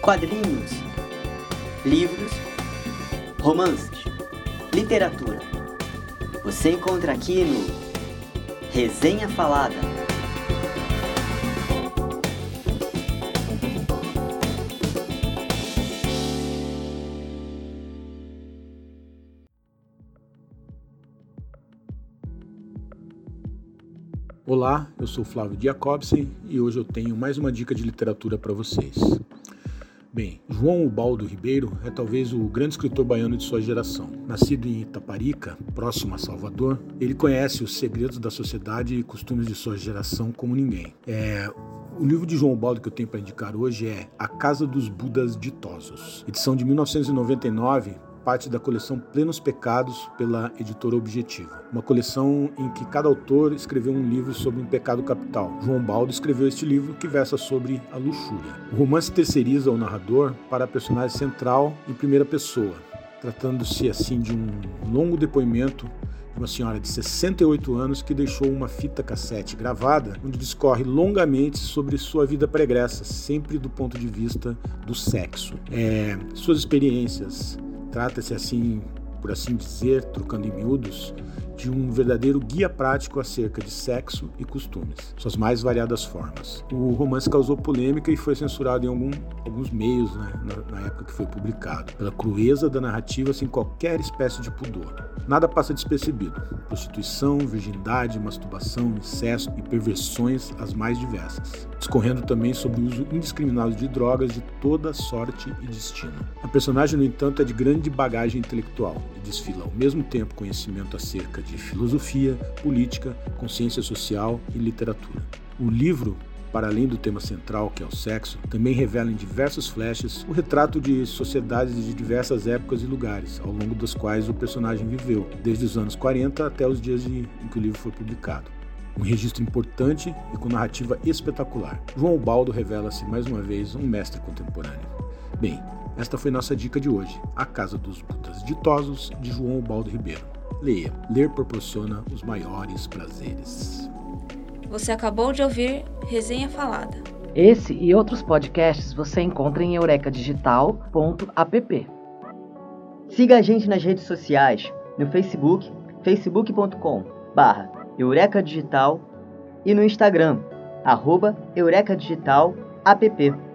quadrinhos, livros, romances, literatura. Você encontra aqui no Resenha Falada. Olá, eu sou Flávio Jacobsen e hoje eu tenho mais uma dica de literatura para vocês. Bem, João Ubaldo Ribeiro é talvez o grande escritor baiano de sua geração. Nascido em Itaparica, próximo a Salvador, ele conhece os segredos da sociedade e costumes de sua geração como ninguém. É, o livro de João Ubaldo que eu tenho para indicar hoje é A Casa dos Budas Ditosos, edição de 1999, parte da coleção Plenos Pecados pela editora Objetiva. Uma coleção em que cada autor escreveu um livro sobre um pecado capital. João Baldo escreveu este livro que versa sobre a luxúria. O romance terceiriza o narrador para a personagem central em primeira pessoa, tratando-se assim de um longo depoimento de uma senhora de 68 anos que deixou uma fita cassete gravada, onde discorre longamente sobre sua vida pregressa, sempre do ponto de vista do sexo. É, suas experiências, Trata-se assim, por assim dizer, trocando em miúdos, de um verdadeiro guia prático acerca de sexo e costumes, suas mais variadas formas. O romance causou polêmica e foi censurado em algum, alguns meios né, na, na, época que foi publicado, pela crueza da narrativa sem qualquer espécie de pudor. Nada passa despercebido: prostituição, virgindade, masturbação, incesto e perversões as mais diversas, discorrendo também sobre o uso indiscriminado de drogas de toda sorte e destino. A personagem, no entanto, é de grande bagagem intelectual e desfila ao mesmo tempo conhecimento acerca de de filosofia, política, consciência social e literatura. O livro para além do tema central, que é o sexo, também revela em diversos flashes o retrato de sociedades de diversas épocas e lugares, ao longo das quais o personagem viveu, desde os anos 40 até os dias em que o livro foi publicado. Um registro importante e com narrativa espetacular. João Baldo revela-se mais uma vez um mestre contemporâneo. Bem, esta foi nossa dica de hoje, A Casa dos Budas Ditosos, de João Baldo Ribeiro. Leia. Ler proporciona os maiores prazeres. Você acabou de ouvir Resenha Falada. Esse e outros podcasts você encontra em eurecadigital.app. Siga a gente nas redes sociais, no Facebook, facebook.com barra Eureka Digital e no Instagram, arroba Eureka Digital app.